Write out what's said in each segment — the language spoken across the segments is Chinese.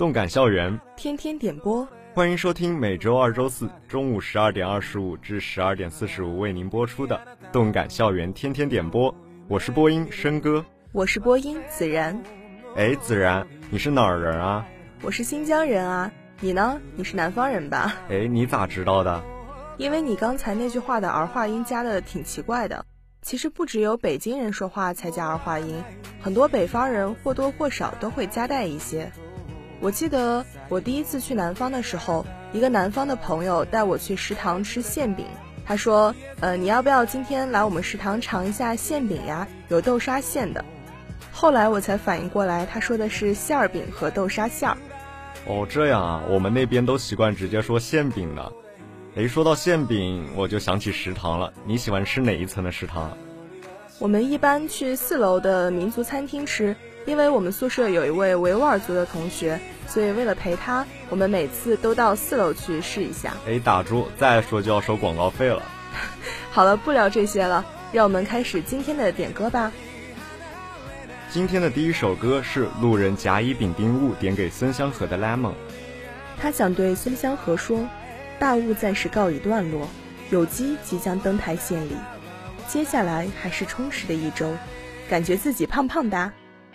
动感校园天天点播，欢迎收听每周二、周四中午十二点二十五至十二点四十五为您播出的动感校园天天点播。我是播音申哥，我是播音子然。哎，子然，你是哪儿人啊？我是新疆人啊。你呢？你是南方人吧？哎，你咋知道的？因为你刚才那句话的儿化音加的挺奇怪的。其实不只有北京人说话才加儿化音，很多北方人或多或少都会加带一些。我记得我第一次去南方的时候，一个南方的朋友带我去食堂吃馅饼。他说：“呃，你要不要今天来我们食堂尝一下馅饼呀？有豆沙馅的。”后来我才反应过来，他说的是馅儿饼和豆沙馅儿。哦，这样啊，我们那边都习惯直接说馅饼的。诶，说到馅饼，我就想起食堂了。你喜欢吃哪一层的食堂？我们一般去四楼的民族餐厅吃。因为我们宿舍有一位维吾尔族的同学，所以为了陪他，我们每次都到四楼去试一下。哎，打住！再说就要收广告费了。好了，不聊这些了，让我们开始今天的点歌吧。今天的第一首歌是路人甲乙丙丁戊点给孙香河的《Lemon》。他想对孙香河说：“大雾暂时告一段落，有机即将登台献礼，接下来还是充实的一周，感觉自己胖胖哒。”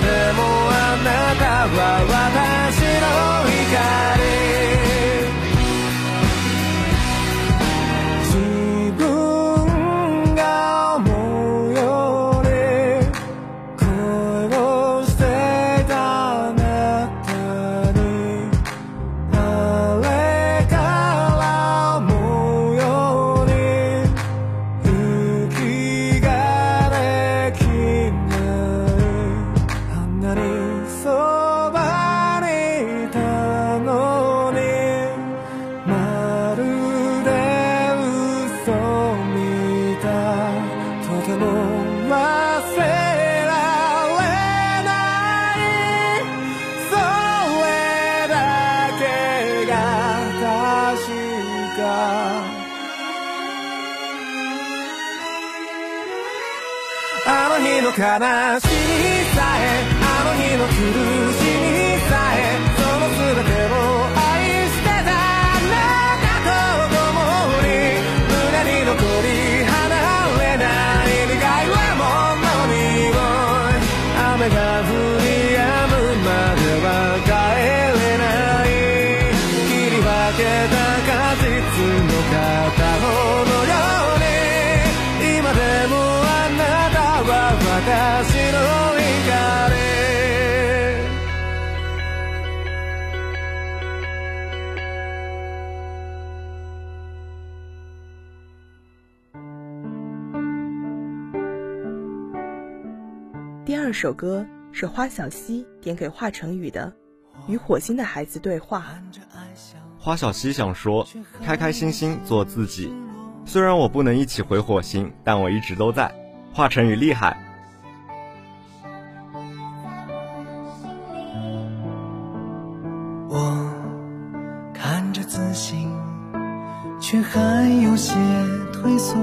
でもあなたは私。ても忘れられないそれだけが確か。あの日の悲しみ。第二首歌是花小溪点给华晨宇的与火星的孩子对话。花小溪想说开开心心做自己。虽然我不能一起回火星但我一直都在华晨宇厉害。我看着自信却还有些退缩。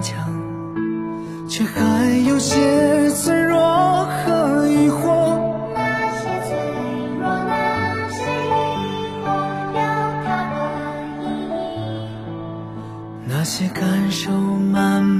坚强，却还有些脆弱和疑惑。那些脆弱，那些疑惑，有它的意义。那些感受，满。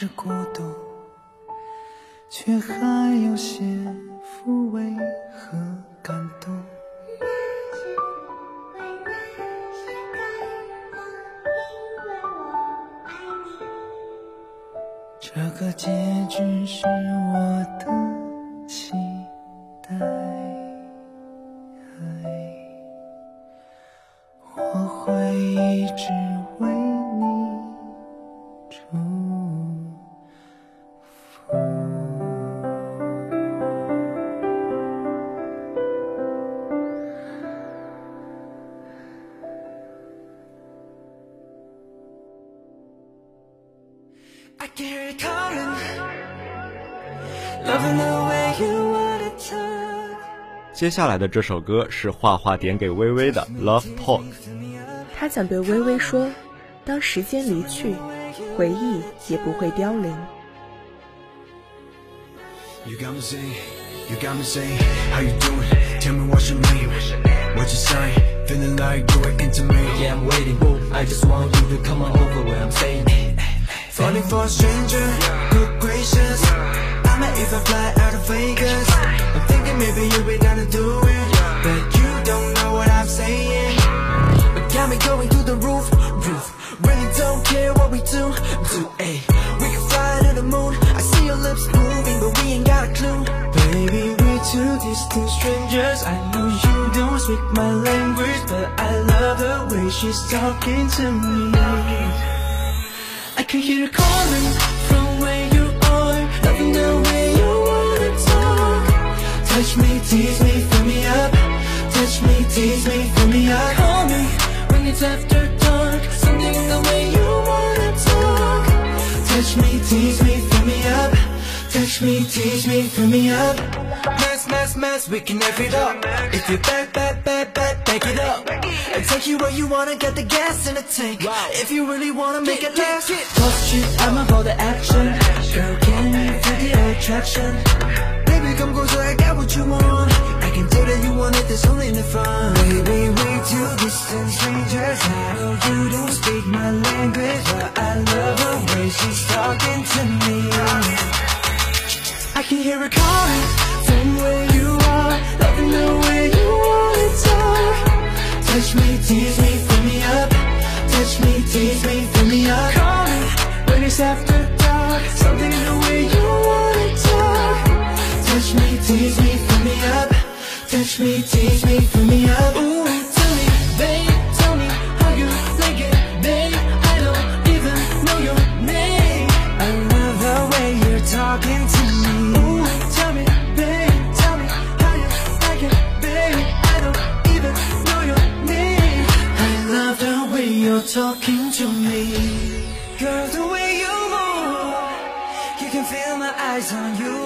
是孤独却还有些抚慰和感动。那那因为我爱你这个结局是我的接下来的这首歌是画画点给微微的《Love Talk》，他想对微微说：当时间离去，回忆也不会凋零。She's talking to me. I can hear her calling from where you are. Loving the way you wanna talk. Touch me, tease me, fill me up. Touch me, tease me, fill me up. Call me when it's after dark. Something the way you wanna talk. Touch me, tease me, fill me up. Touch me, tease me, fill me up Mess, mess, we can F it up. If you're bad, bad, bad, bad, back it up. And take you where you wanna get the gas in the tank. If you really wanna make it last Talk shit, I'm about the action. Girl, can you feel the attraction? Baby, come closer, I got what you want. I can tell that you want it, there's only the fun Baby, we two distant strangers I know you don't speak my language But I love the way she's talking to me. I can hear her calling from where tease me, fill me up. Touch me, tease me, fill me up. Call me when it's after dark. Something in the way you wanna talk. Touch me, tease me, fill me up. Touch me, tease me, fill me up. Ooh, can feel my eyes on you.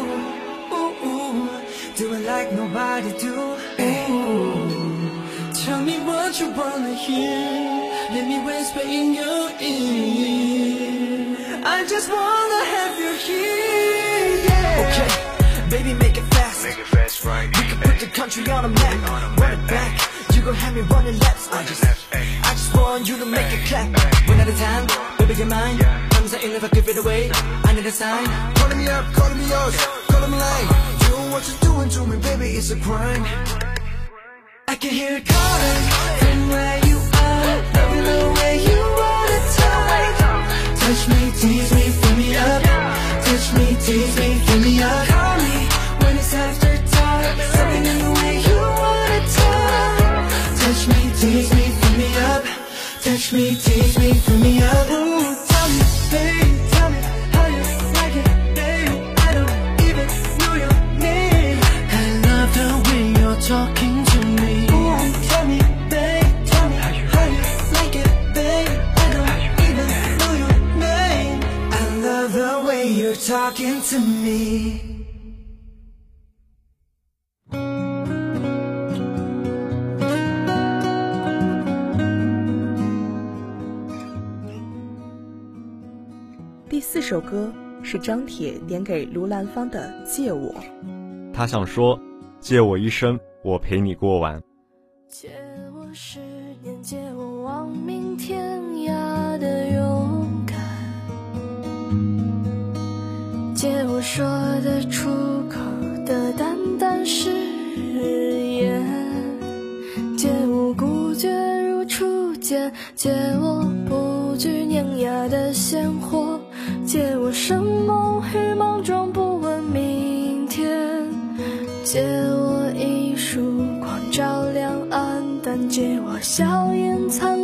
Ooh, ooh Do it like nobody do. Ooh. Tell me what you wanna hear. Let me whisper in your ear. I just wanna have you here yeah. Okay, baby make it fast. Make it fast, right We can put the country on a map. Run it back. You gon' have me running laps. I just, I just want you to make it clap. One at a time, baby you're mine Times are in if I give it away. I need a sign. Calling me up, calling me yours. Calling me like Doing what you're doing to me, baby, it's a crime. I can hear it calling from where you are. Loving the way you wanna talk Touch. Me, tease me, fill me up. Touch me, tease me, fill me up. Call me when it's after dark. Something in the way you wanna talk Touch me, tease me, fill me up. Touch me, tease me, fill me up talking to me 第四首歌是张铁点给卢兰芳的《借我》。他想说：“借我一生，我陪你过完。借我十年，借说得出口的淡淡誓言，借我孤绝如初见，借我不惧碾压的鲜活，借我生梦与莽撞，不问明天，借我一束光照亮暗淡，借我笑颜灿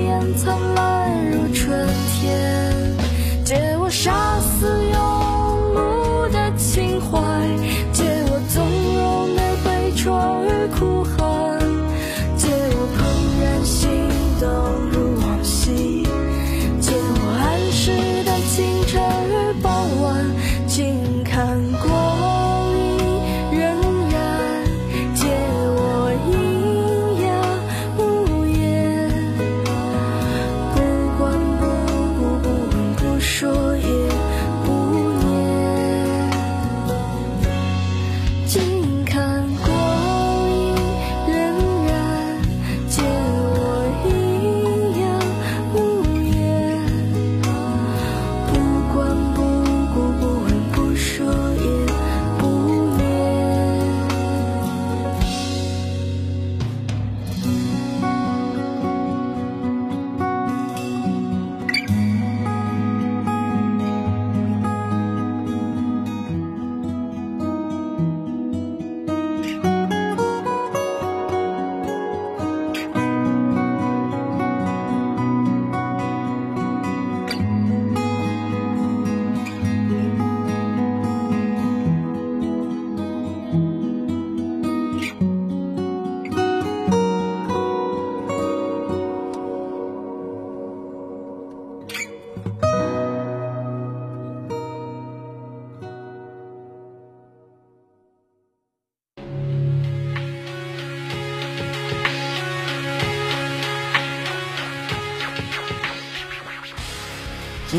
耀眼灿烂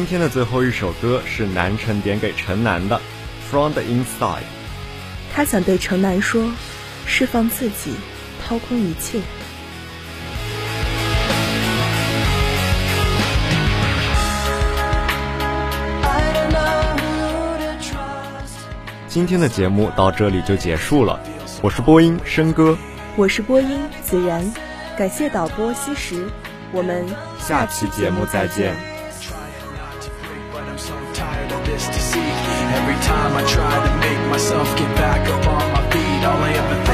今天的最后一首歌是南城点给城南的《From the Inside》。他想对城南说：释放自己，掏空一切。今天的节目到这里就结束了，我是播音申哥，我是播音子然，感谢导播西石，我们下期节目再见。Time I try to make myself get back up on my feet, all I ever